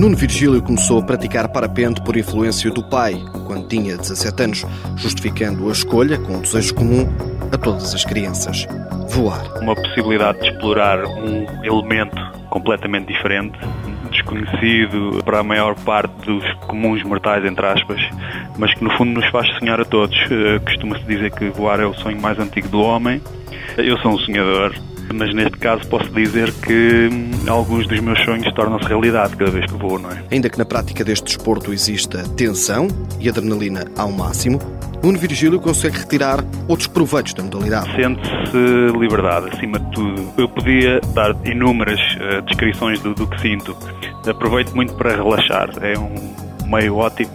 Nuno Virgílio começou a praticar parapente por influência do pai, quando tinha 17 anos, justificando a escolha com um desejo comum a todas as crianças: voar. Uma possibilidade de explorar um elemento completamente diferente, desconhecido para a maior parte dos comuns mortais, entre aspas, mas que no fundo nos faz sonhar a todos. Eh, costuma-se dizer que voar é o sonho mais antigo do homem. Eu sou um sonhador, mas neste caso posso dizer que hum, alguns dos meus sonhos tornam-se realidade cada vez que vou, não é? Ainda que na prática deste desporto exista tensão e adrenalina ao máximo, Nuno Virgílio consegue retirar outros proveitos da modalidade. Sente-se liberdade, acima de tudo. Eu podia dar inúmeras uh, descrições do, do que sinto. Aproveito muito para relaxar. É um meio ótimo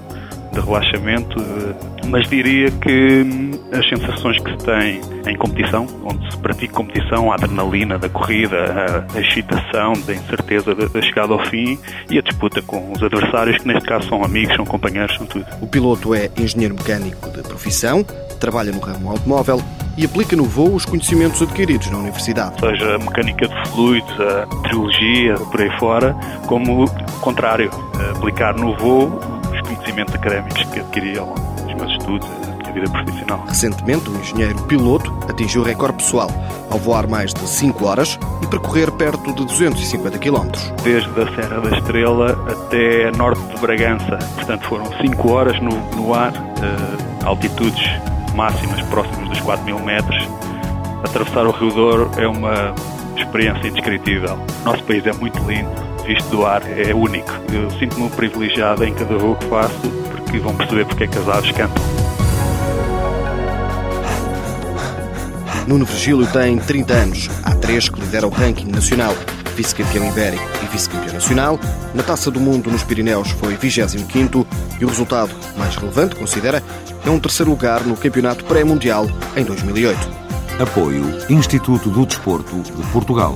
de relaxamento, eh, mas diria que hum, as sensações que se tem em competição, onde se pratica competição, a adrenalina da corrida, a excitação da incerteza da chegada ao fim e a disputa com os adversários, que neste caso são amigos, são companheiros, são tudo. O piloto é engenheiro mecânico de profissão, trabalha no ramo automóvel e aplica no voo os conhecimentos adquiridos na universidade. Seja a mecânica de fluidos, a trilogia, por aí fora, como o contrário, aplicar no voo conhecimentos académicos que adquiri ao longo dos meus estudos, vida profissional. Recentemente, o engenheiro piloto atingiu o recorde pessoal ao voar mais de 5 horas e percorrer perto de 250 km. Desde a Serra da Estrela até a norte de Bragança. Portanto, foram 5 horas no, no ar, uh, altitudes máximas próximas dos 4 mil metros. Atravessar o Rio Douro é uma experiência indescritível. Nosso país é muito lindo, visto do ar é único. Eu sinto-me privilegiado em cada voo que faço, porque vão perceber porque é que as aves cantam. Nuno Virgílio tem 30 anos. Há três que lidera o ranking nacional. Vice-campeão ibérico e vice-campeão nacional. Na Taça do Mundo nos Pirineus foi 25 e o resultado mais relevante, considera, é um terceiro lugar no Campeonato Pré-Mundial em 2008. Apoio Instituto do Desporto de Portugal.